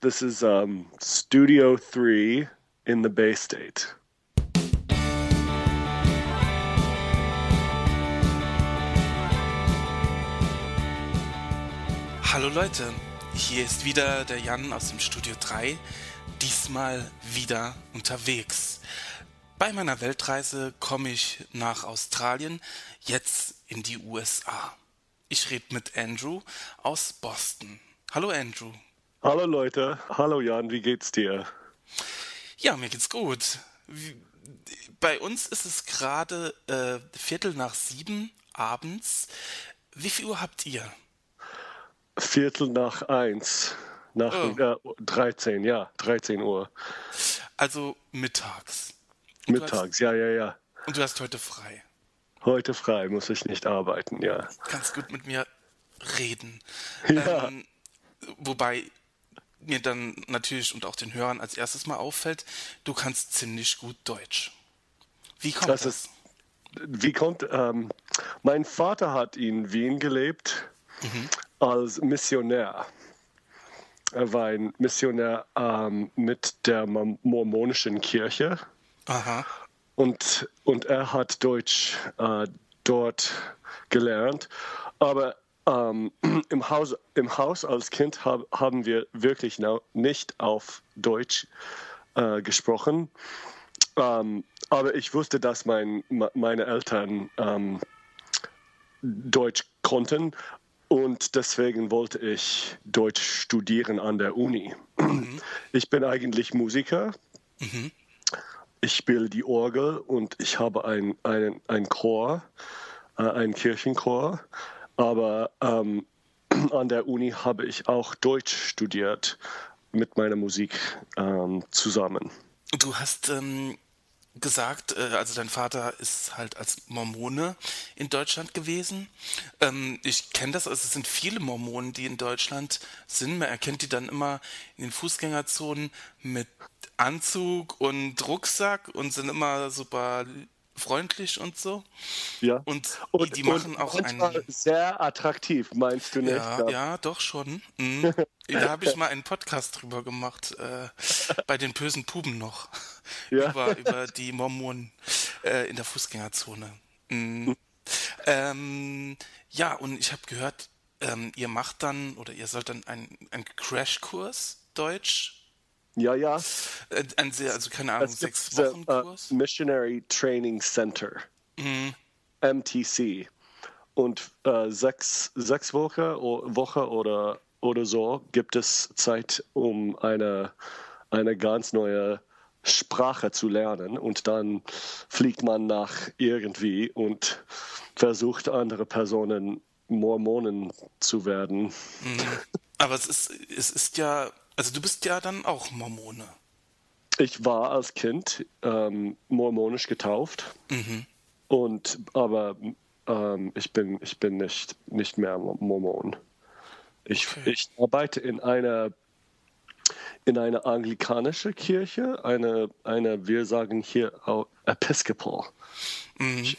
This is um, Studio 3 in the Bay State. Hallo Leute, hier ist wieder der Jan aus dem Studio 3, diesmal wieder unterwegs. Bei meiner Weltreise komme ich nach Australien, jetzt in die USA. Ich rede mit Andrew aus Boston. Hallo Andrew. Hallo Leute, hallo Jan, wie geht's dir? Ja, mir geht's gut. Bei uns ist es gerade äh, Viertel nach sieben abends. Wie viel Uhr habt ihr? Viertel nach eins. Nach oh. äh, 13, ja, 13 Uhr. Also mittags. Und mittags, hast, ja, ja, ja. Und du hast heute frei. Heute frei, muss ich nicht arbeiten, ja. Kannst gut mit mir reden. Ja. Ähm, wobei mir dann natürlich und auch den Hörern als erstes mal auffällt, du kannst ziemlich gut Deutsch. Wie kommt das? das? Ist, wie kommt, ähm, mein Vater hat in Wien gelebt mhm. als Missionär. Er war ein Missionär ähm, mit der mormonischen Kirche. Aha. Und, und er hat Deutsch äh, dort gelernt. Aber ähm, im, Haus, Im Haus als Kind hab, haben wir wirklich nicht auf Deutsch äh, gesprochen. Ähm, aber ich wusste, dass mein, meine Eltern ähm, Deutsch konnten und deswegen wollte ich Deutsch studieren an der Uni. Mhm. Ich bin eigentlich Musiker. Mhm. Ich spiele die Orgel und ich habe einen ein Chor, äh, einen Kirchenchor. Aber ähm, an der Uni habe ich auch Deutsch studiert mit meiner Musik ähm, zusammen. Du hast ähm, gesagt, äh, also dein Vater ist halt als Mormone in Deutschland gewesen. Ähm, ich kenne das, also es sind viele Mormonen, die in Deutschland sind. Man erkennt die dann immer in den Fußgängerzonen mit Anzug und Rucksack und sind immer super freundlich und so. Ja. Und, und die machen und auch einen. Sehr attraktiv, meinst du nicht? Ja, ja doch schon. Mhm. da habe ich mal einen Podcast drüber gemacht, äh, bei den bösen Puben noch. Ja. über, über die Mormonen äh, in der Fußgängerzone. Mhm. Ähm, ja, und ich habe gehört, ähm, ihr macht dann oder ihr sollt dann einen, einen Crashkurs Deutsch ja, ja. Äh, ein sehr, also keine Ahnung, es sechs Wochen Kurs? Uh, Missionary Training Center. Mhm. MTC. Und äh, sechs, sechs Wochen Woche oder, oder so gibt es Zeit, um eine, eine ganz neue Sprache zu lernen. Und dann fliegt man nach irgendwie und versucht andere Personen Mormonen zu werden. Mhm. Aber es ist, es ist ja also du bist ja dann auch Mormone. Ich war als Kind ähm, mormonisch getauft. Mhm. Und aber ähm, ich bin ich bin nicht nicht mehr Mormon. Ich, okay. ich arbeite in einer in einer anglikanische Kirche, eine, eine wir sagen hier Episcopal. Mhm.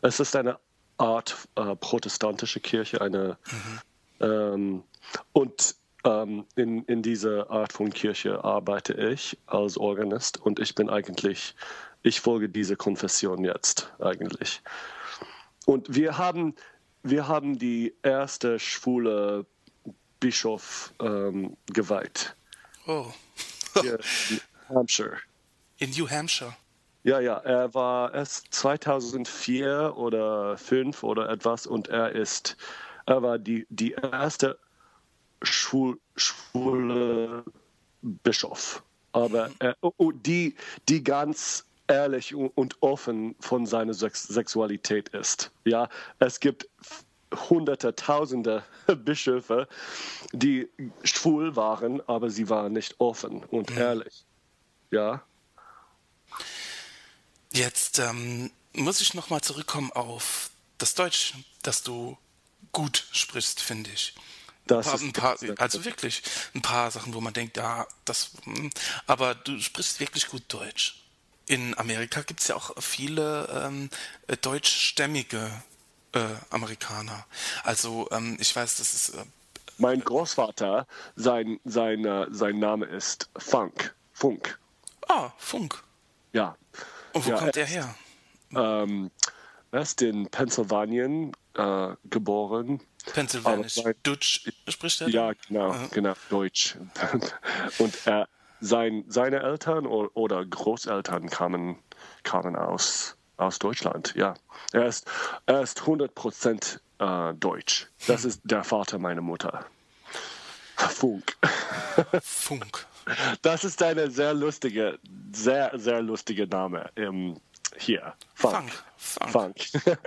Es ist eine Art äh, protestantische Kirche, eine mhm. ähm, und ähm, in, in dieser Art von Kirche arbeite ich als Organist und ich bin eigentlich, ich folge dieser Konfession jetzt eigentlich. Und wir haben, wir haben die erste schwule Bischof ähm, geweiht. Oh. in Hampshire. In New Hampshire. Ja, ja, er war erst 2004 oder 2005 oder etwas und er ist, er war die, die erste schwul, schwule Bischof. Aber äh, oh, die, die ganz ehrlich und offen von seiner Sex Sexualität ist. Ja, es gibt hunderte, tausende Bischöfe, die schwul waren, aber sie waren nicht offen und mhm. ehrlich. Ja. Jetzt ähm, muss ich nochmal zurückkommen auf das Deutsch, das du gut sprichst, finde ich. Das paar, ein paar also wirklich ein paar Sachen, wo man denkt, ja, das, hm, aber du sprichst wirklich gut Deutsch. In Amerika gibt es ja auch viele ähm, deutschstämmige äh, Amerikaner. Also ähm, ich weiß, dass es äh, mein Großvater, sein, sein, äh, sein Name ist Funk. Funk. Ah, Funk. Ja. Und wo Ja, kommt er her? Ähm, er ist in Pennsylvania äh, geboren. Pennsylvanisch. mein- Dutch spricht er? Ja, genau, genau, Deutsch. Und er, sein, seine Eltern oder Großeltern kamen, kamen aus, aus Deutschland, ja. Er ist, er ist 100% äh, Deutsch. Das ist der Vater meiner Mutter. Funk. Funk. Das ist eine sehr lustige, sehr, sehr lustige Name ähm, hier. Funk. Funk. Funk.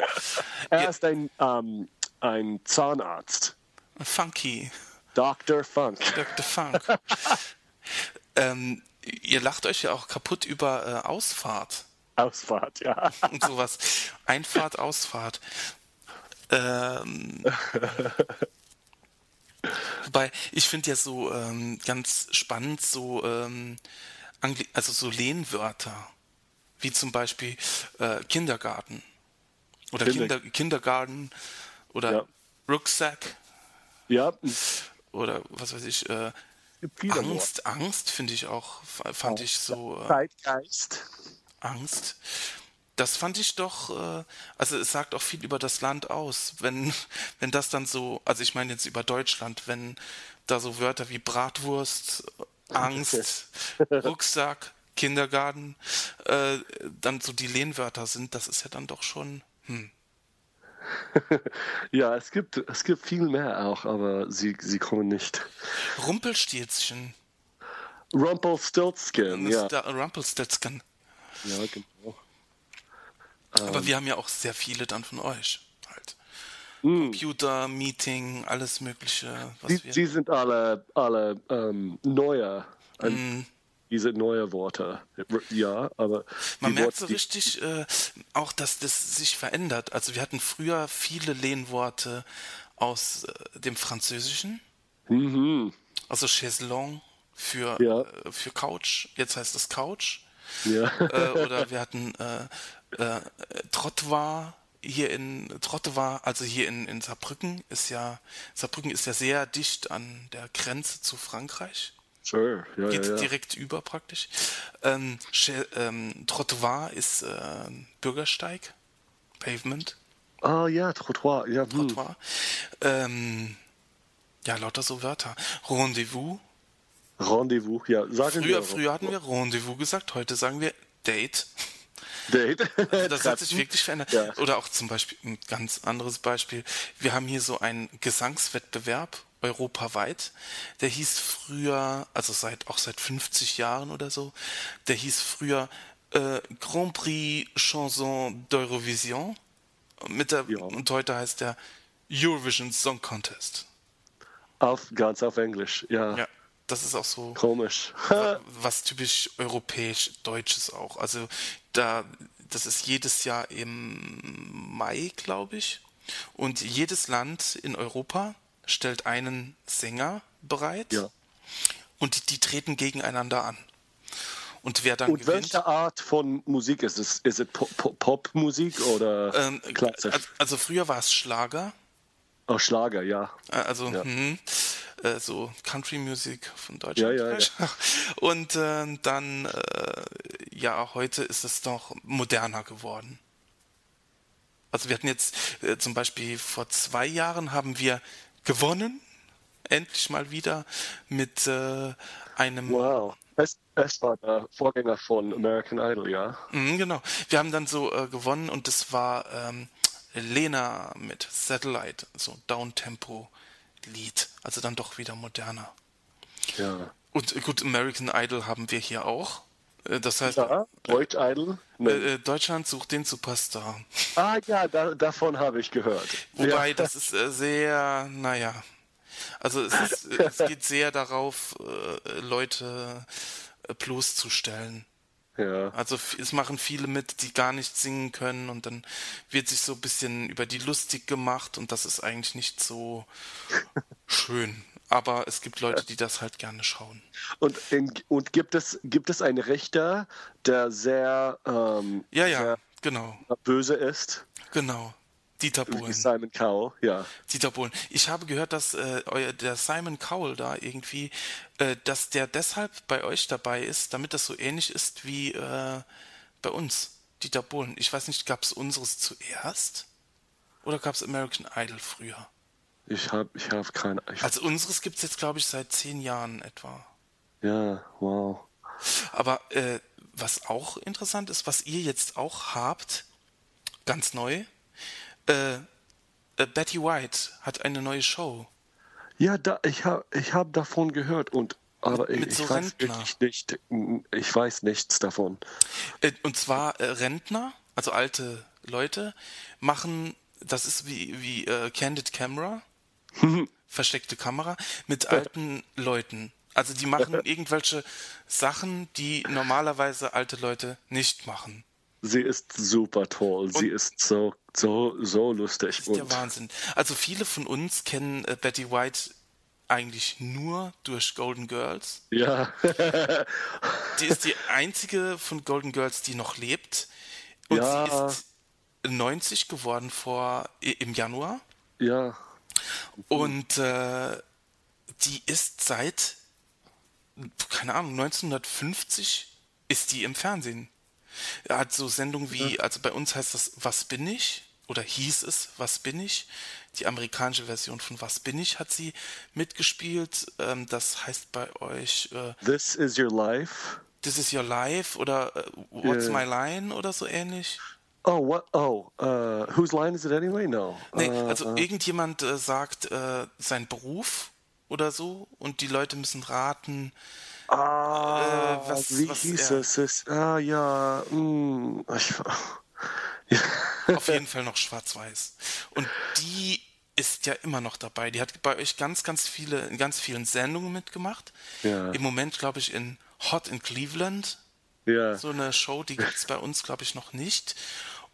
er Ja. ist ein, ähm, ein Zahnarzt. Funky. Dr. Funk. Dr. Funk. ähm, ihr lacht euch ja auch kaputt über äh, Ausfahrt Ausfahrt, ja. und sowas. Einfahrt, Ausfahrt. Ähm, wobei, ich finde ja so ähm, ganz spannend so, ähm, also so Lehnwörter, wie zum Beispiel äh, Kindergarten oder Kinder Kindergarten oder Ja. Rucksack Ja, oder was weiß ich, äh, gibt viele Angst, Angst finde ich auch, fand ich so äh, Zeitgeist. Angst. Das fand ich doch, äh, also es sagt auch viel über das Land aus, wenn, wenn das dann so, also ich meine jetzt über Deutschland, wenn da so Wörter wie Bratwurst, Angst, Rucksack, Kindergarten, äh, dann so die Lehnwörter sind, das ist ja dann doch schon, hm. Ja, es gibt, es gibt viel mehr auch, aber sie, sie kommen nicht. Rumpelstilzchen, Rumpelstiltskin, ja. Rumpelstilzchen. Ja, genau. Aber wir haben ja auch sehr viele dann von euch halt. Hm. Computer, Meeting, alles Mögliche, was Sie, wir. sie sind alle, alle ähm, neue, ein, Mhm. Diese neue Worte. Ja, aber Man merkt Worte, so richtig äh, auch, dass das sich verändert. Also wir hatten früher viele Lehnworte aus äh, dem Französischen, Mhm, also Chaiselong für, Ja. äh, für Couch, jetzt heißt es Couch. ja. Äh, oder wir hatten äh, äh, Trottoir hier in Trottoir, also hier in, in Saarbrücken ist ja Saarbrücken ist ja sehr dicht an der Grenze zu Frankreich. Sure, ja, Geht ja, ja. direkt über praktisch. Ähm, ähm, Trottoir ist äh, Bürgersteig, Pavement, Ah ja, Trottoir, ja. Hm. Trottoir. Ähm, ja, lauter so Wörter. Rendezvous. Rendezvous, ja. Sagen Früher, wir früher hatten wir Rendezvous gesagt, heute sagen wir Date. Date. Also das hat sich wirklich verändert. Ja. Oder auch zum Beispiel ein ganz anderes Beispiel. Wir haben hier so einen Gesangswettbewerb europaweit. Der hieß früher, also seit auch seit 50 Jahren oder so, der hieß früher äh, Grand Prix Chanson d'Eurovision. Mit der, Ja. Und heute heißt der Eurovision Song Contest. Auf, ganz auf Englisch, ja. Ja, das ist auch so Komisch. was typisch europäisch Deutsches auch. Also da, das ist jedes Jahr im Mai, glaube ich. Und jedes Land in Europa stellt einen Sänger bereit Ja. und die, die treten gegeneinander an. Und wer dann Und gewinnt. welche Art von Musik ist es? Ist es Pop- Pop- Popmusik oder Ähm, klassisch? also- früher war es Schlager, oh, Schlager, ja. Äh, Also Ja. hm, äh, so Country Music von Deutschland. Ja, ja, vielleicht. Und äh, dann, äh, ja, heute ist es doch moderner geworden. Also wir hatten jetzt äh, zum Beispiel vor zwei Jahren haben wir gewonnen, endlich mal wieder mit äh, einem Wow. Es, es war der Vorgänger von American Idol, ja. Mhm, genau. Wir haben dann so äh, gewonnen und das war ähm, Lena mit Satellite, so Downtempo-Lied. Also dann doch wieder moderner. Ja. Und äh, gut, American Idol haben wir hier auch. Äh, Das heißt, Ja, Deutsch Idol? Nee. Deutschland sucht den Superstar. ah ja, da, davon habe ich gehört. Wobei ja. das ist äh, sehr, naja. Also es, ist, äh, es geht sehr darauf, äh, Leute bloßzustellen. Ja. Also es machen viele mit, die gar nicht singen können und dann wird sich so ein bisschen über die lustig gemacht und das ist eigentlich nicht so schön. Aber es gibt Leute, die das halt gerne schauen. Und, in, und gibt, es, gibt es einen Richter, der sehr, ähm, Ja, ja, sehr genau, böse ist? genau. Dieter Bohlen. Simon Cowell, ja. Dieter Bohlen. Ich habe gehört, dass äh, euer, der Simon Cowell da irgendwie, äh, dass der deshalb bei euch dabei ist, damit das so ähnlich ist wie äh, bei uns. Dieter Bohlen. Ich weiß nicht, gab es unseres zuerst? Oder gab es American Idol früher? Ich habe ich hab keine. Ich Also unseres gibt es jetzt, glaube ich, seit zehn Jahren etwa. ja, wow. Aber äh, was auch interessant ist, was ihr jetzt auch habt, ganz neu, äh, äh, Betty White hat eine neue Show. Ja, da, ich habe ich hab davon gehört und aber ich, mit so ich weiß wirklich nicht, ich weiß nichts davon. Äh, und zwar äh, Rentner, also alte Leute, machen, das ist wie, wie äh, Candid Camera, versteckte Kamera, mit alten Leuten. Also die machen irgendwelche Sachen, die normalerweise alte Leute nicht machen. Sie ist super toll. Sie ist so, so, so lustig. Das ist der Und Wahnsinn. Also viele von uns kennen äh, Betty White eigentlich nur durch Golden Girls. ja, Die ist die einzige von Golden Girls, die noch lebt. Und Ja. sie ist 90 geworden vor im Januar. ja, Und äh, die ist seit, keine Ahnung, 1950 ist die im Fernsehen. Er hat so Sendungen wie, also bei uns heißt das Was bin ich? Oder hieß es Was bin ich? Die amerikanische Version von Was bin ich hat sie mitgespielt. Ähm, das heißt bei euch äh, This is your life. This is your life oder äh, What's Ja. my line oder so ähnlich. Oh, what? Oh, uh, whose line is it anyway? No. Nee, Uh, also irgendjemand äh, sagt äh, seinen Beruf oder so und die Leute müssen raten. ah, äh, was- wie was hieß er- es? es? Ah, ja. Mm, ich, ja. Auf jeden Fall noch schwarz-weiß. Und die ist ja immer noch dabei. Die hat bei euch ganz, ganz viele, in ganz vielen Sendungen mitgemacht. Ja. Im Moment, glaube ich, in Hot in Cleveland. ja. So eine Show, die gibt es bei uns, glaube ich, noch nicht.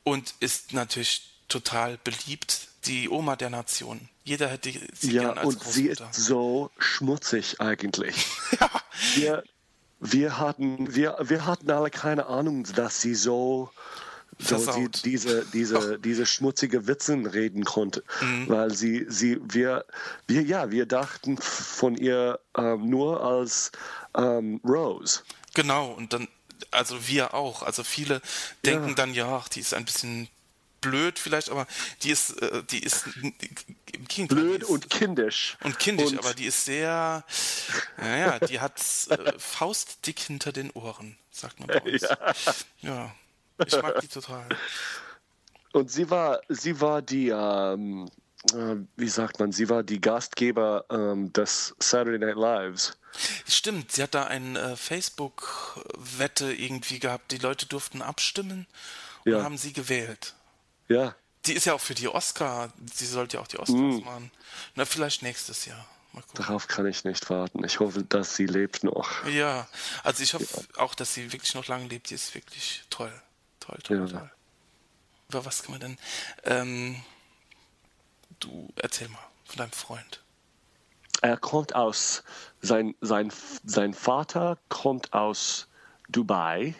Und ist natürlich total beliebt. Die Oma der Nation. Jeder hätte sie Ja, gern als und sie ist Großmutter. so schmutzig eigentlich. wir, wir, hatten, wir, wir hatten alle keine Ahnung, dass sie so, so Versaut. diese, diese, diese schmutzige Witzen reden konnte. Mhm. Weil sie, sie, wir, wir, ja, wir dachten von ihr ähm, nur als ähm, Rose. Genau, und dann, also wir auch. Also viele denken Ja. dann, ja, ach, die ist ein bisschen blöd vielleicht, aber die ist, äh, die ist im Gegenteil. Blöd und kindisch. und kindisch, Und- aber die ist sehr, naja, die hat äh, faustdick hinter den Ohren, sagt man bei uns. Ja. Ich mag die total. Und sie war, sie war die, ähm, äh, wie sagt man, sie war die Gastgeber ähm, des Saturday Night Lives. Stimmt, sie hat da eine äh, Facebook-Wette irgendwie gehabt. Die Leute durften abstimmen und Ja. haben sie gewählt. Ja, Die ist ja auch für die Oscar, sie sollte ja auch die Oscars Mm. machen. Na, vielleicht nächstes Jahr. Mal gucken. darauf kann ich nicht warten. Ich hoffe, dass sie lebt noch. Ja, also ich hoffe auch, dass sie wirklich noch lange lebt. Die ist wirklich toll. Toll, toll, Ja. toll. Über was kann man denn? Ähm, du erzähl mal von deinem Freund. Er kommt aus, sein, sein, sein Vater kommt aus Dubai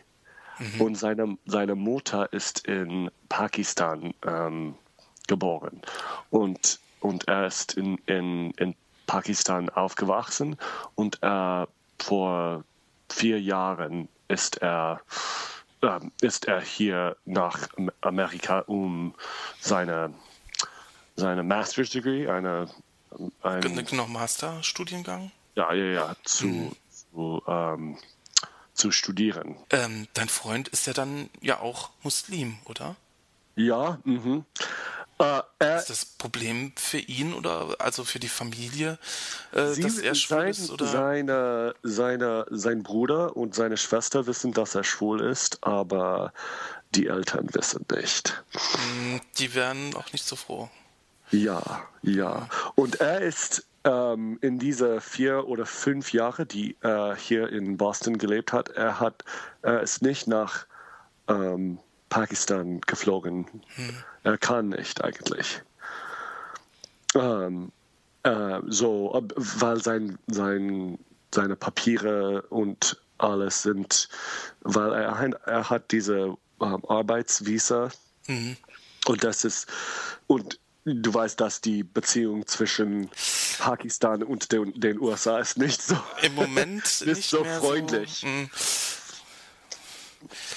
und seine, seine Mutter ist in Pakistan ähm, geboren. Und, und er ist in, in, in Pakistan aufgewachsen und äh, vor vier Jahren ist er, ähm, ist er hier nach Am- Amerika, um seine, seine Master's Degree, eine, ein, Noch Masterstudiengang? ja, ja, ja, zu, zu, ähm, zu studieren. Ähm, dein Freund ist ja dann ja auch Muslim, oder? Ja, mhm. Äh, er, Ist das Problem für ihn oder also für die Familie, äh, sie, dass er schwul sein, ist? Oder? Seine, seine, sein Bruder und seine Schwester wissen, dass er schwul ist, aber die Eltern wissen nicht. Hm, Die wären auch nicht so froh. Ja, ja. Und er ist ähm, in diese vier oder fünf Jahre, die er hier in Boston gelebt hat, er hat, er ist nicht nach ähm, Pakistan geflogen. Er kann nicht eigentlich. Ähm, äh, so, weil sein, sein, seine Papiere und alles sind, weil er, er hat diese ähm, Arbeitsvisa Und das ist, und du weißt, dass die Beziehung zwischen Pakistan und den, den USA ist nicht so. Im Moment ist nicht so freundlich. So, mm,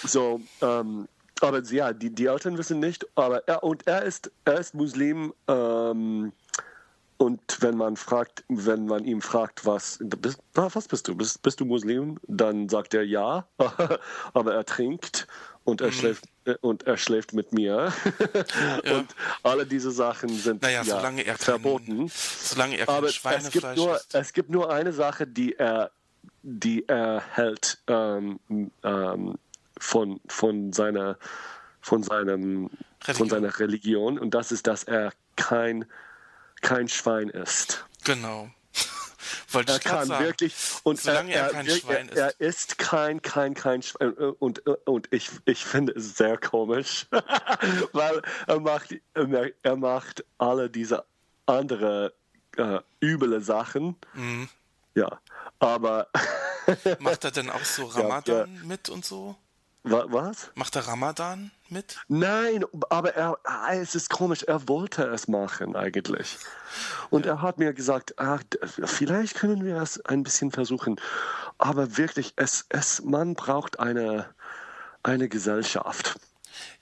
So, ähm, aber ja, die, die Eltern wissen nicht, aber er und er ist, er ist Muslim. Ähm, und wenn man fragt, wenn man ihm fragt, was, bist, was bist du? Bist, bist du Muslim? Dann sagt er ja, aber er trinkt und er schläft äh, und er schläft mit mir. Ja. Und alle diese Sachen sind naja, ja, solange er kein, verboten. solange er kein Aber es gibt, nur, isst. es gibt nur eine Sache, die er, die er hält ähm, ähm, von, von, seiner, von, seinem, von Religion. seiner Religion und das ist, dass er kein, kein Schwein ist. Genau. Wollte Er kann sagen. wirklich und Solange er kein wir- Schwein er, er ist kein kein kein Schwein und und ich ich finde es sehr komisch, weil er macht er, er macht alle diese andere äh, üble Sachen. Mhm. Ja, aber Macht er denn auch so Ramadan mit und so? Wa- was? Macht er Ramadan mit? Nein, aber er, ah, es ist komisch, er wollte es machen eigentlich. Und er hat mir gesagt, ach, vielleicht können wir es ein bisschen versuchen. Aber wirklich, es, es, man braucht eine, eine Gesellschaft.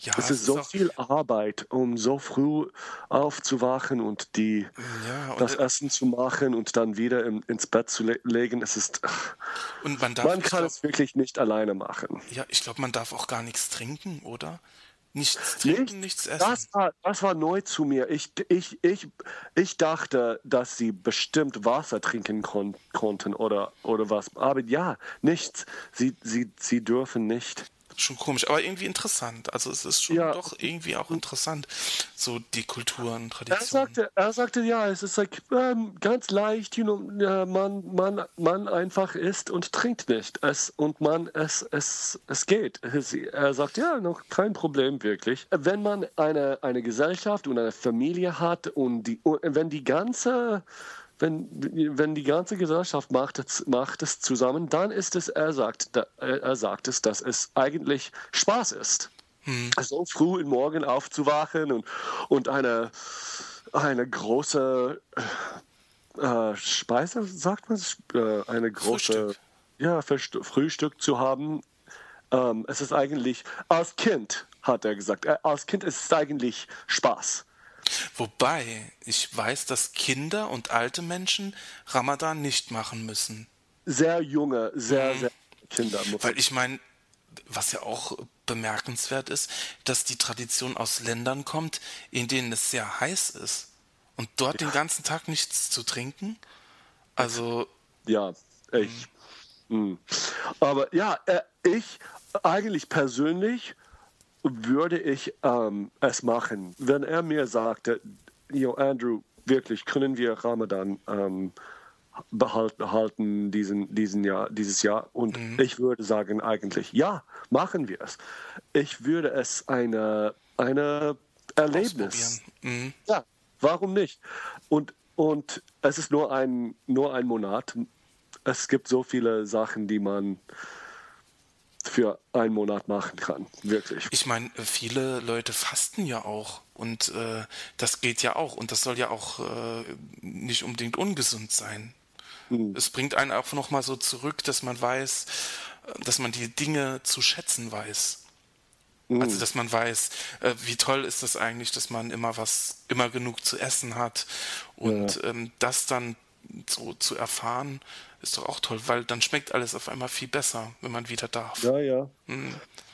Ja, Es ist so auch, viel Arbeit, um so früh aufzuwachen und die, Ja, und, das äh, Essen zu machen und dann wieder im, ins Bett zu le legen. Es ist, und man darf, man kann glaub, es wirklich nicht alleine machen. ja, ich glaube, man darf auch gar nichts trinken, oder? Nichts trinken, Nicht? nichts essen. Das war, das war neu zu mir. Ich, ich, ich, ich dachte, dass sie bestimmt Wasser trinken kon konnten oder, oder was. Aber ja, nichts. Sie, sie, sie dürfen nicht. Schon komisch, aber irgendwie interessant. Also es ist schon Ja. doch irgendwie auch interessant, so die Kulturen, Er Traditionen. sagte, er sagte, ja, es ist like, ähm, ganz leicht, you know, man, man, man einfach isst und trinkt nicht. Es, und man, es, es, es geht. Er sagt, ja, noch kein Problem wirklich. Wenn man eine, eine Gesellschaft und eine Familie hat und, die, und wenn die ganze wenn, wenn die ganze Gesellschaft macht es, macht es zusammen, dann ist es, er sagt, da, er sagt es, dass es eigentlich Spaß ist. So früh im Morgen aufzuwachen und, und eine, eine große äh, Speise, sagt man, äh, eine große Frühstück. Ja, Frühstück, Frühstück zu haben. Ähm, es ist eigentlich, als Kind, hat er gesagt, äh, als Kind ist es eigentlich Spaß. Wobei ich weiß, dass Kinder und alte Menschen Ramadan nicht machen müssen. Sehr junge, sehr, sehr Kinder. Weil ich meine, was ja auch bemerkenswert ist, dass die Tradition aus Ländern kommt, in denen es sehr heiß ist. Und dort den ganzen Tag nichts zu trinken? Also, Ja, ich. mm. Aber ja, äh, ich eigentlich persönlich würde ich ähm, es machen, wenn er mir sagte, yo, Andrew, wirklich, können wir Ramadan ähm, behalten halten diesen, diesen Jahr, dieses Jahr? Und ich würde sagen eigentlich, ja, machen wir es. Ich würde es eine, eine Erlebnis. Mhm. ja, warum nicht? Und, und es ist nur ein, nur ein Monat. Es gibt so viele Sachen, die man für einen Monat machen kann. Wirklich. Ich meine, viele Leute fasten ja auch und äh, das geht ja auch und das soll ja auch äh, nicht unbedingt ungesund sein. Es bringt einen auch nochmal so zurück, dass man weiß, äh, dass man die Dinge zu schätzen weiß. Also dass man weiß, äh, wie toll ist das eigentlich, dass man immer was, immer genug zu essen hat und ähm, das dann so zu erfahren, ist doch auch toll, weil dann schmeckt alles auf einmal viel besser, wenn man wieder darf. Ja, ja.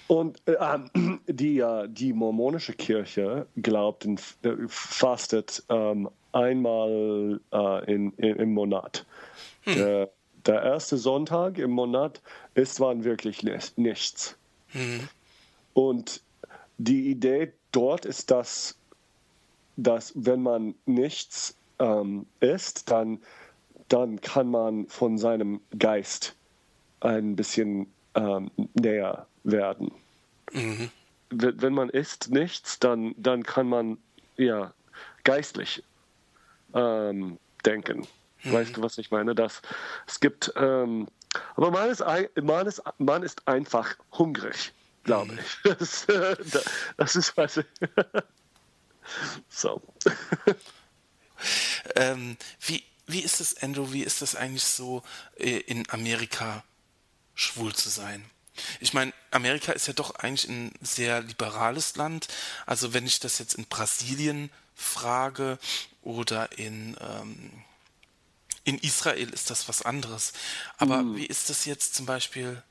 Und äh, die, äh, die mormonische Kirche glaubt, und äh, fastet ähm, einmal äh, in, in, im Monat. Der, der erste Sonntag im Monat ist dann wirklich nicht, nichts. Und die Idee dort ist, dass, dass wenn man nichts ähm, isst, dann, dann kann man von seinem Geist ein bisschen ähm, näher werden. Wenn wenn man isst nichts, dann, dann kann man ja geistlich ähm, denken. Weißt du, was ich meine? Dass es gibt, ähm, aber man ist, man, ist, man ist einfach hungrig, glaube ich. Das, das ist was. so. ähm, wie, wie ist es, Andrew, wie ist das eigentlich so äh, in Amerika schwul zu sein? Ich meine, Amerika ist ja doch eigentlich ein sehr liberales Land. Also wenn ich das jetzt in Brasilien frage oder in, ähm, in Israel ist das was anderes. Aber mhm. wie ist das jetzt zum Beispiel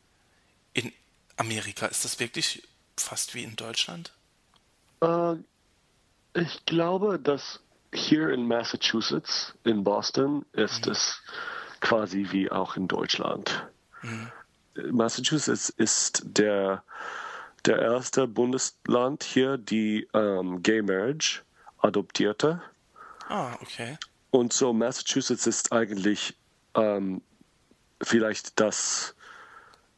in Amerika? Ist das wirklich fast wie in Deutschland? Äh, ich glaube, dass hier in Massachusetts, in Boston, ist mhm. es quasi wie auch in Deutschland. Mhm. Massachusetts ist der, der erste Bundesland hier, die ähm, Gay Marriage adoptierte. Ah, okay. Und so Massachusetts ist eigentlich ähm, vielleicht das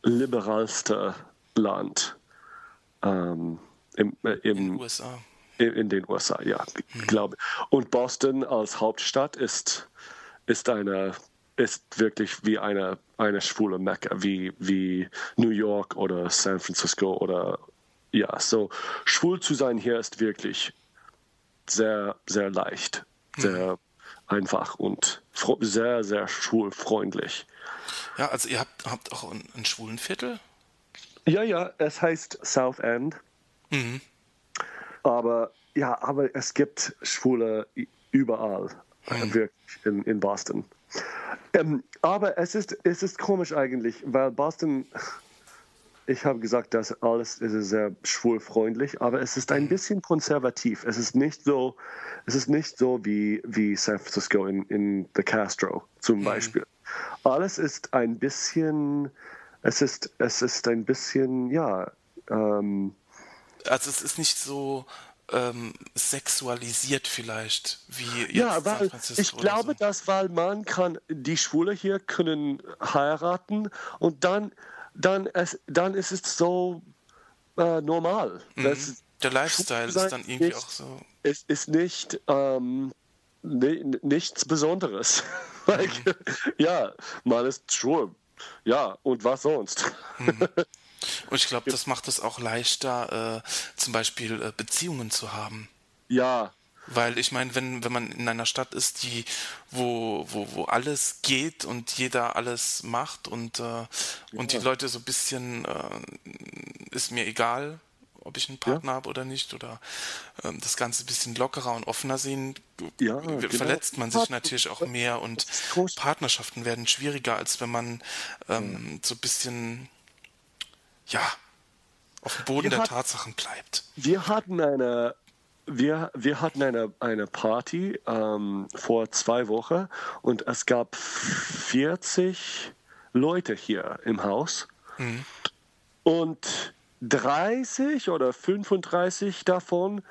liberalste Land ähm, im, äh, im, in den USA. In, den USA, ja, mhm. glaube. Und Boston als Hauptstadt ist, ist eine ist wirklich wie eine, eine schwule Mecca, wie, wie New York oder San Francisco oder ja, so schwul zu sein hier ist wirklich sehr, sehr leicht, sehr mhm. einfach und sehr, sehr schwulfreundlich. Ja, also ihr habt, habt auch ein, ein schwulen Viertel? Ja, ja, es heißt South End. Mhm. Aber ja, aber es gibt Schwule überall, mhm. wirklich in, in Boston. Ähm, aber es ist, es ist komisch eigentlich, weil Boston, ich habe gesagt, dass alles ist sehr schwulfreundlich, aber es ist ein mhm. bisschen konservativ. Es ist nicht so, es ist nicht so wie, wie San Francisco in, in The Castro zum mhm. Beispiel. Alles ist ein bisschen, es ist, es ist ein bisschen, ja. Ähm, also es ist nicht so ähm, sexualisiert vielleicht wie jetzt ja, weil ich glaube, so. dass weil man kann die Schwule hier können heiraten und dann dann es dann ist es so äh, normal. Mhm. Der Lifestyle ist dann irgendwie nicht, auch so. Es ist nicht ähm, nichts Besonderes. mhm. ja, man ist schwul. Ja, und was sonst? Mhm. Und ich glaube, das macht es auch leichter, äh, zum Beispiel äh, Beziehungen zu haben. Ja. Weil ich meine, wenn, wenn man in einer Stadt ist, die, wo, wo, wo alles geht und jeder alles macht und, äh, ja. und die Leute so ein bisschen, äh, ist mir egal, ob ich einen Partner ja. habe oder nicht, oder ähm, das Ganze ein bisschen lockerer und offener sehen, ja, genau. verletzt man sich natürlich auch mehr und Partnerschaften werden schwieriger, als wenn man ähm, so ein bisschen ja, auf dem Boden wir der hat, Tatsachen bleibt. Wir hatten eine, wir, wir hatten eine, eine Party ähm, vor zwei Wochen und es gab 40 Leute hier im Haus. Mhm. Und 30 oder 35 davon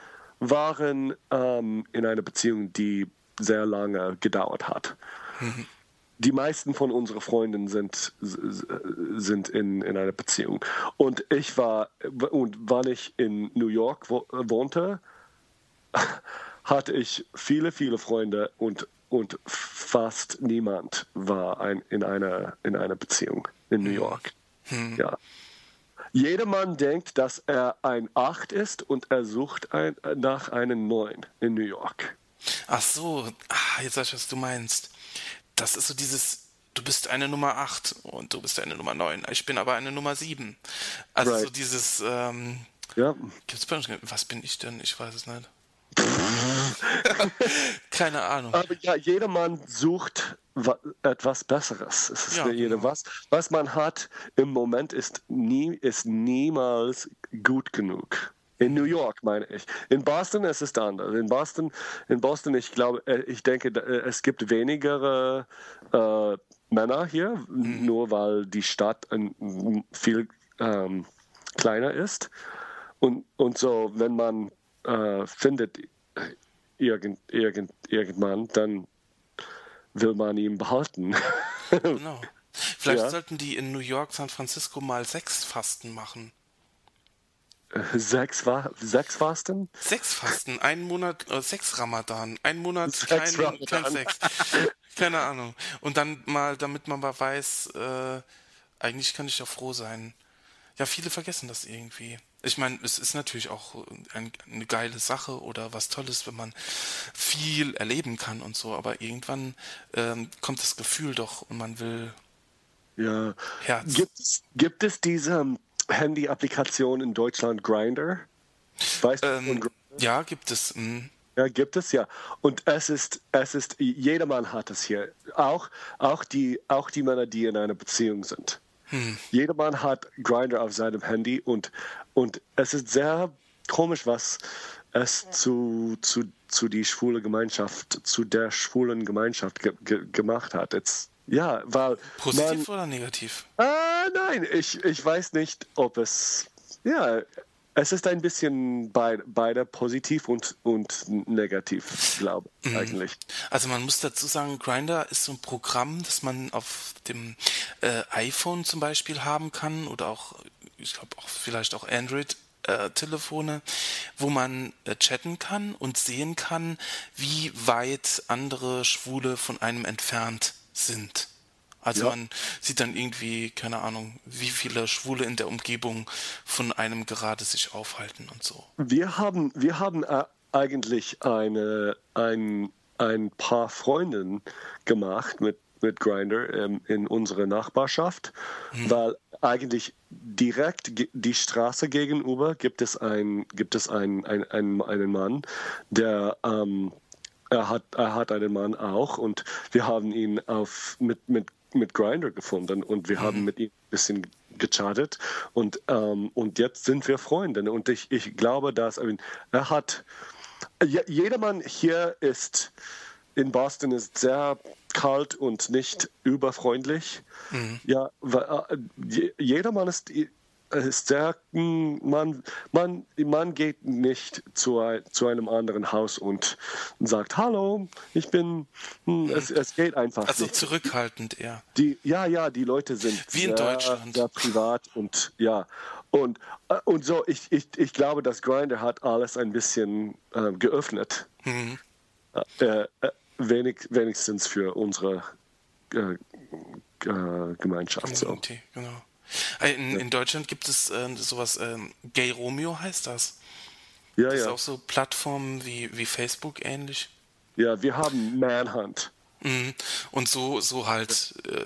waren ähm, in einer Beziehung, die sehr lange gedauert hat. Mhm die meisten von unseren Freunden sind, sind in, in einer Beziehung. Und ich war, und wann ich in New York wohnte, hatte ich viele, viele Freunde und, und fast niemand war ein, in, einer, in einer Beziehung in New hm. York. Hm. Ja. Jeder Mann denkt, dass er ein Acht ist und er sucht ein, nach einem Neun in New York. Ach so, ah, jetzt weiß ich, was du meinst das ist so dieses, du bist eine Nummer 8 und du bist eine Nummer 9. Ich bin aber eine Nummer 7. Also right. so dieses, ähm, ja. gibt's was bin ich denn? Ich weiß es nicht. Keine Ahnung. Aber ja, jeder Mann sucht etwas Besseres. Es ist ja, genau. was. Was man hat im Moment ist nie, ist niemals gut genug. In New York meine ich. In Boston ist es anders. In Boston, in Boston, ich glaube, äh, ich denke, äh, es gibt weniger äh, Männer hier, mhm. nur weil die Stadt viel ähm, kleiner ist. Und, und so, wenn man äh, findet irgend, irgend, irgendwann, dann will man ihn behalten. genau. Vielleicht ja. sollten die in New York, San Francisco mal sechs Fasten machen. Sechs, sechs Fasten? Sechs Fasten, ein Monat, äh, sechs Ramadan, ein Monat sechs kein, kein Sex. Keine Ahnung. Und dann mal, damit man mal weiß, äh, eigentlich kann ich ja froh sein. Ja, viele vergessen das irgendwie. Ich meine, es ist natürlich auch ein, eine geile Sache oder was Tolles, wenn man viel erleben kann und so, aber irgendwann ähm, kommt das Gefühl doch und man will ja. Herz. Gibt es, gibt es diese Handy-Applikation in Deutschland Grinder? Weißt ähm, du Grindr? Ja, gibt es. Mhm. Ja, gibt es ja. Und es ist, es ist, jedermann hat es hier. Auch, auch, die, auch die Männer, die in einer Beziehung sind. Hm. Jedermann hat Grinder auf seinem Handy und, und es ist sehr komisch, was es zu, zu, zu die schwule Gemeinschaft, zu der schwulen Gemeinschaft ge ge gemacht hat. Jetzt, ja, weil. Positiv man, oder negativ? Ah, nein, ich, ich weiß nicht, ob es. Ja, es ist ein bisschen beid, beide positiv und, und negativ, glaube ich, mhm. eigentlich. Also man muss dazu sagen, Grinder ist so ein Programm, das man auf dem äh, iPhone zum Beispiel haben kann oder auch, ich glaube auch vielleicht auch Android äh, Telefone, wo man äh, chatten kann und sehen kann, wie weit andere Schwule von einem entfernt sind. Also ja. man sieht dann irgendwie, keine Ahnung, wie viele Schwule in der Umgebung von einem gerade sich aufhalten und so. Wir haben, wir haben äh, eigentlich eine, ein, ein paar Freundinnen gemacht mit, mit Grinder ähm, in unserer Nachbarschaft, hm. weil eigentlich direkt die Straße gegenüber gibt es, ein, gibt es ein, ein, ein einen Mann, der ähm, er hat, er hat einen Mann auch und wir haben ihn auf, mit, mit mit Grinder gefunden und wir mhm. haben mit ihm ein bisschen gechattet und, ähm, und jetzt sind wir Freunde. Und ich, ich glaube, dass er hat, jedermann hier ist in Boston ist sehr kalt und nicht überfreundlich. Mhm. Ja, äh, jedermann ist stärken. Man, man, man geht nicht zu, zu einem anderen Haus und sagt, hallo, ich bin, hm, es, es geht einfach also nicht. zurückhaltend eher. Die, ja, ja, die Leute sind Wie in sehr, Deutschland. sehr privat und ja. Und, äh, und so, ich, ich, ich glaube, das Grinder hat alles ein bisschen äh, geöffnet. Mhm. Äh, äh, wenig, wenigstens für unsere äh, äh, Gemeinschaft. Community, so. genau. Äh, in, in Deutschland gibt es äh, sowas, äh, Gay Romeo heißt das. Ja, das ja. ist auch so Plattformen wie, wie Facebook ähnlich. Ja, wir haben Manhunt. Mhm. Und so, so halt, äh,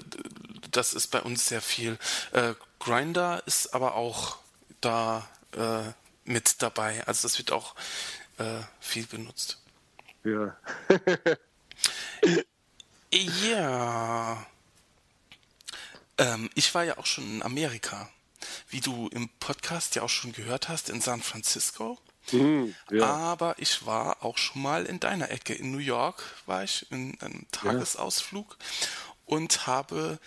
das ist bei uns sehr viel. Äh, Grinder ist aber auch da äh, mit dabei. Also das wird auch äh, viel benutzt. Ja. ja. Ähm, ich war ja auch schon in Amerika. Wie du im Podcast ja auch schon gehört hast, in San Francisco. Mhm, ja. Aber ich war auch schon mal in deiner Ecke. In New York war ich in einem Tagesausflug ja. und habe,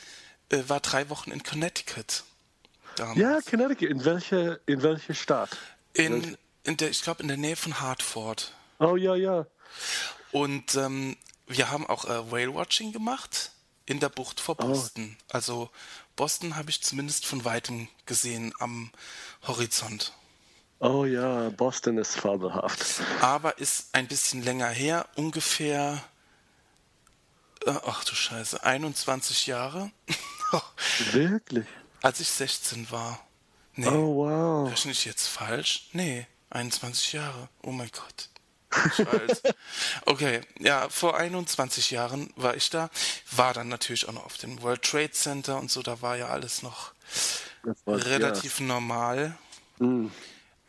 äh, war drei Wochen in Connecticut. Damals. Ja, Connecticut. In welche, in welche Stadt? In, in der, ich glaube, in der Nähe von Hartford. Oh ja, ja. Und ähm, wir haben auch äh, Whale Watching gemacht in der Bucht vor oh. Boston. Oh. Also Boston habe ich zumindest von weitem gesehen am Horizont. Oh ja, Boston ist fabelhaft. Aber ist ein bisschen länger her, ungefähr, äh, ach du Scheiße, 21 Jahre. Wirklich? Als ich 16 war. Nee. Oh wow. Rechne ich jetzt falsch? Nee, 21 Jahre. Oh mein Gott. Scheiße. Okay, ja, vor 21 Jahren war ich da, war dann natürlich auch noch auf dem World Trade Center und so, da war ja alles noch relativ ja. normal. Mhm.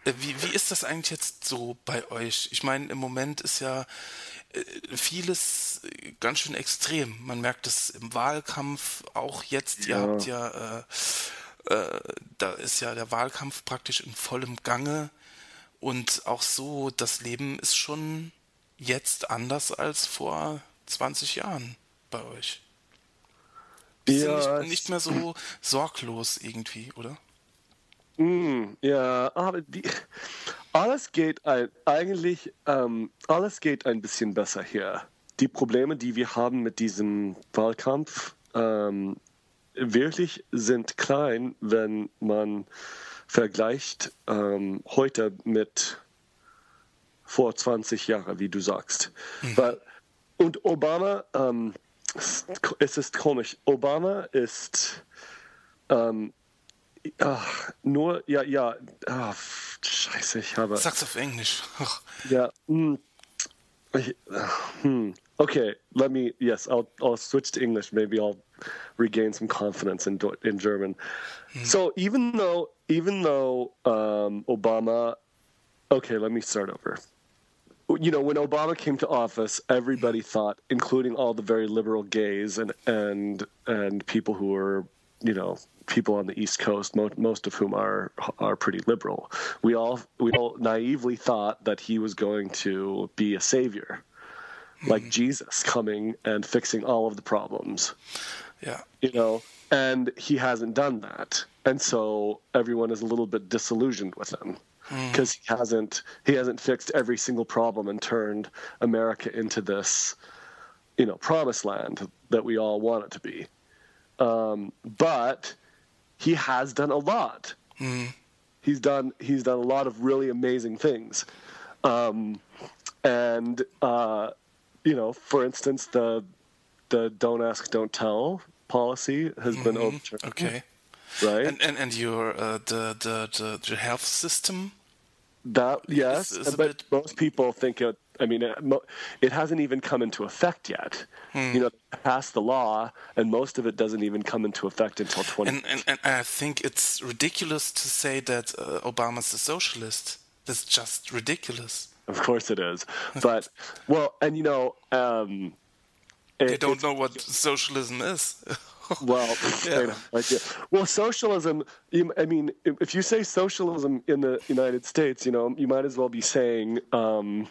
Wie, wie ist das eigentlich jetzt so bei euch? Ich meine, im Moment ist ja äh, vieles ganz schön extrem. Man merkt es im Wahlkampf, auch jetzt, ja. ihr habt ja, äh, äh, da ist ja der Wahlkampf praktisch in vollem Gange. Und auch so, das Leben ist schon jetzt anders als vor 20 Jahren bei euch. Wir ja, sind nicht, nicht, mehr so sorglos irgendwie, oder? Mm, ja, aber die, alles geht ein, eigentlich, ähm, alles geht ein bisschen besser hier. Die Probleme, die wir haben mit diesem Wahlkampf, ähm, wirklich sind klein, wenn man vergleicht ähm, heute mit vor 20 Jahren, wie du sagst. Mhm. Weil, und Obama, ähm, es ist komisch, Obama ist ähm, ach, nur, ja, ja, ach, scheiße, ich habe. Sag's auf Englisch. Ach. Ja. Mm, ich, hmm. Okay, let me. Yes, I'll I'll switch to English. Maybe I'll regain some confidence in in German. Hmm. So even though even though um, Obama, okay, let me start over. You know, when Obama came to office, everybody thought, including all the very liberal gays and and and people who were, you know, people on the East Coast, most, most of whom are are pretty liberal. We all we all naively thought that he was going to be a savior, mm-hmm. like Jesus coming and fixing all of the problems. Yeah, you know, and he hasn't done that, and so everyone is a little bit disillusioned with him because mm. he hasn't he hasn't fixed every single problem and turned America into this, you know, promised land that we all want it to be. Um, but he has done a lot. Mm. He's done he's done a lot of really amazing things, um, and uh, you know, for instance, the the don't ask, don't tell policy has mm-hmm. been overturned. Okay, right, and and, and your uh, the, the the the health system. That yes, is, is but bit... most people think it I mean, it, it, hasn't even come into effect yet. Hmm. You know, passed the law, and most of it doesn't even come into effect until 20. And, and, and I think it's ridiculous to say that uh, Obama's a socialist. That's just ridiculous. Of course it is. But, well, and you know, um, it, they don't know what socialism is. well, yeah. well, socialism. I mean, if you say socialism in the United States, you know, you might as well be saying um,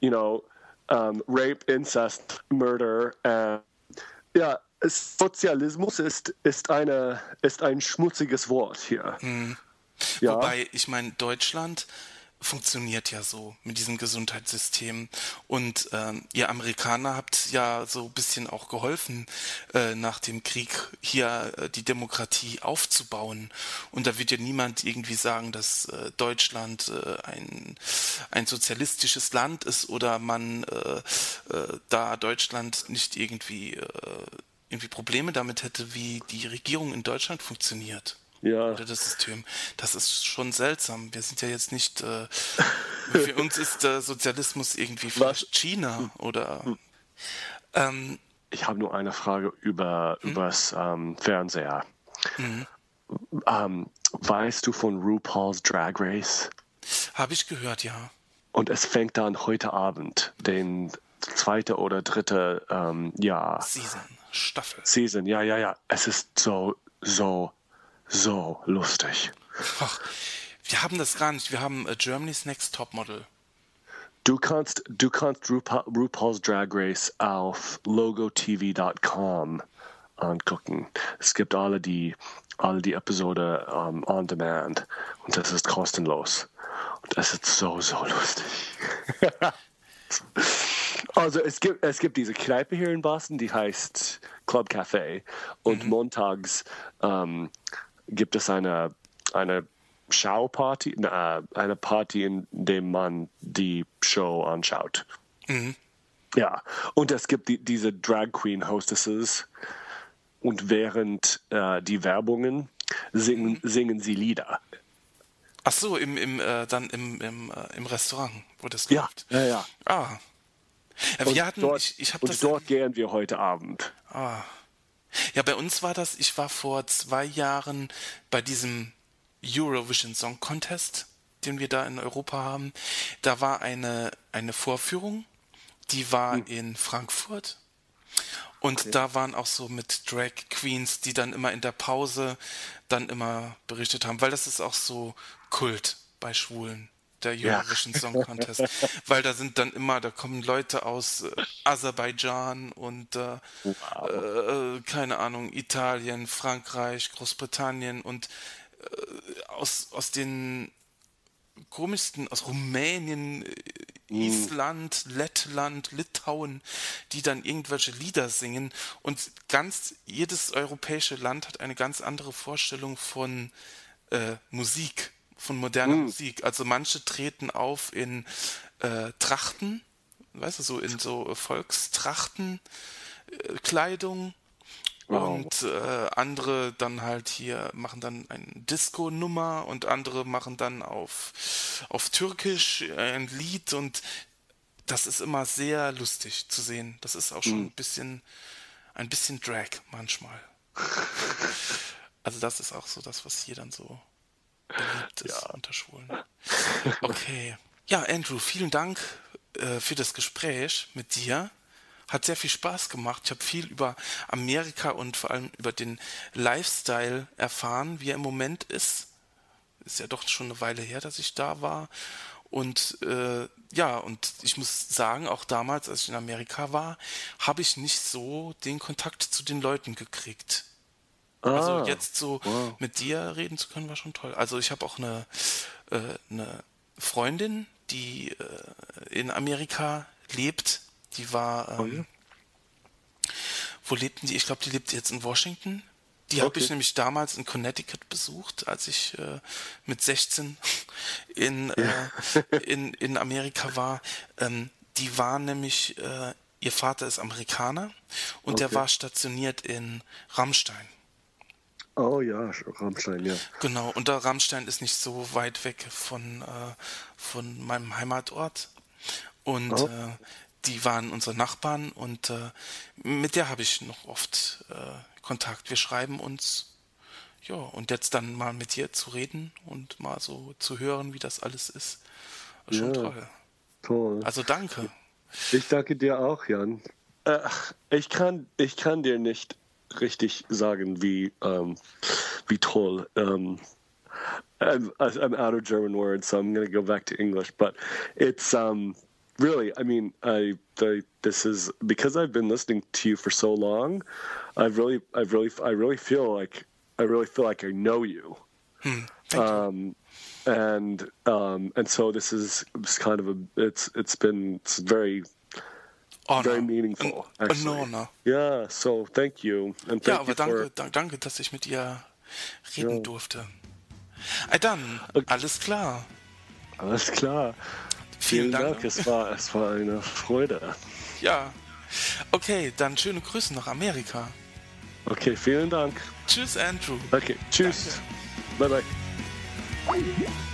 you know, um, rape, incest, murder. Äh, ja, Sozialismus ist, ist, eine, ist ein schmutziges Wort hier. Hm. Ja. Wobei, ich meine, Deutschland funktioniert ja so mit diesem Gesundheitssystem. Und ähm, ihr Amerikaner habt ja so ein bisschen auch geholfen, äh, nach dem Krieg hier äh, die Demokratie aufzubauen. Und da wird ja niemand irgendwie sagen, dass äh, Deutschland äh, ein, ein sozialistisches Land ist oder man äh, äh, da Deutschland nicht irgendwie, äh, irgendwie Probleme damit hätte, wie die Regierung in Deutschland funktioniert ja. oder das System. Das ist schon seltsam. Wir sind ja jetzt nicht, äh, für uns ist der Sozialismus irgendwie vielleicht China hm. oder. Hm. Ähm, ich habe nur eine Frage über hm? übers ähm, Fernseher. Mhm. Ähm, weißt du von RuPaul's Drag Race? Habe ich gehört, ja. Und es fängt dann heute Abend, den zweite oder dritte ähm, ja, Season, Staffel. Season, ja, ja, ja. Es ist so, so so lustig. Ach, wir haben das gar nicht. Wir haben uh, Germany's Next Topmodel. Du kannst, du kannst RuPaul, RuPaul's Drag Race auf logotv.com angucken. Es gibt alle die, alle die Episode um, on demand und das ist kostenlos. Und das ist so, so lustig. also es gibt, es gibt diese Kneipe hier in Boston, die heißt Club Café und mhm. montags um, gibt es eine, eine Schauparty, eine Party, in der man die Show anschaut. Mhm. Ja, und es gibt die, diese Drag Queen Hostesses und während äh, die Werbungen singen, mhm. singen sie Lieder. Ach so, im, im, äh, dann im, im, äh, im Restaurant, wo das ja, ja, ja. Ah. Ja, wir und hatten, dort, ich, ich und dort gehen wir heute Abend. Ah. Ja, bei uns war das, ich war vor zwei Jahren bei diesem Eurovision Song Contest, den wir da in Europa haben. Da war eine, eine Vorführung, die war hm. in Frankfurt. Und okay. da waren auch so mit Drag Queens, die dann immer in der Pause dann immer berichtet haben, weil das ist auch so Kult bei Schwulen der Eurovision ja. Song Contest, weil da sind dann immer, da kommen Leute aus äh, Aserbaidschan und äh, wow. äh, keine Ahnung, Italien, Frankreich, Großbritannien und äh, aus, aus den komischsten, aus Rumänien, äh, mhm. Island, Lettland, Litauen, die dann irgendwelche Lieder singen und ganz jedes europäische Land hat eine ganz andere Vorstellung von Musik von moderner mhm. Musik. Also manche treten auf in äh, Trachten, weißt du, so in so Volkstrachten, äh, Kleidung und äh, andere dann halt hier machen dann eine Disco-Nummer und andere machen dann auf, auf Türkisch ein Lied und das ist immer sehr lustig zu sehen. Das ist auch schon mhm. ein bisschen ein bisschen Drag manchmal. also das ist auch so das, was hier dann so ist ja. unter Schwulen. Okay. Ja, Andrew, vielen Dank äh, für das Gespräch mit dir. Hat sehr viel Spaß gemacht. Ich habe viel über Amerika und vor allem über den Lifestyle erfahren, wie er im Moment ist. Ist ja doch schon eine Weile her, dass ich da war. Und äh, ja, und ich muss sagen, auch damals, als ich in Amerika war, habe ich nicht so den Kontakt zu den Leuten gekriegt. Also ah, also jetzt so wow. mit dir reden zu können, war schon toll. Also ich habe auch eine, äh, eine Freundin, die äh, in Amerika lebt. Die war, ähm, oh ja. wo lebten die? Ich glaube, die lebt jetzt in Washington. Die okay. habe ich nämlich damals in Connecticut besucht, als ich äh, mit 16 in, ja. äh, in, in Amerika war. Ähm, die war nämlich, äh, ihr Vater ist Amerikaner und okay. der war stationiert in Rammstein. Oh ja, Rammstein, ja. Genau, und da Rammstein ist nicht so weit weg von, äh, von meinem Heimatort. Und oh. äh, die waren unsere Nachbarn und äh, mit der habe ich noch oft äh, Kontakt. Wir schreiben uns. Ja, und jetzt dann mal mit dir zu reden und mal so zu hören, wie das alles ist. Schon ja, toll. Toll. Also danke. Ich danke dir auch, Jan. Äh, ich, kann, ich kann dir nicht richtig sagen, wie, um, wie toll. Um, I'm, I'm out of German words, so I'm going to go back to English. But it's um, really, I mean, I, I this is because I've been listening to you for so long. I've really, I've really, I really feel like I really feel like I know you. Hmm, um, you. and um, and so this is kind of a it's it's been it's very honor. very meaningful. An, an honor. Yeah, so thank you. And thank ja, aber danke, for... danke, dass ich mit ihr reden ja. durfte. Äh, dann, okay. alles klar. Alles klar. Vielen, Vielen Dank. Dank. Es, war, es war eine Freude. Ja. Okay, dann schöne Grüße nach Amerika. Okay, vielen Dank. Tschüss, Andrew. Okay, tschüss. Danke. Bye, bye.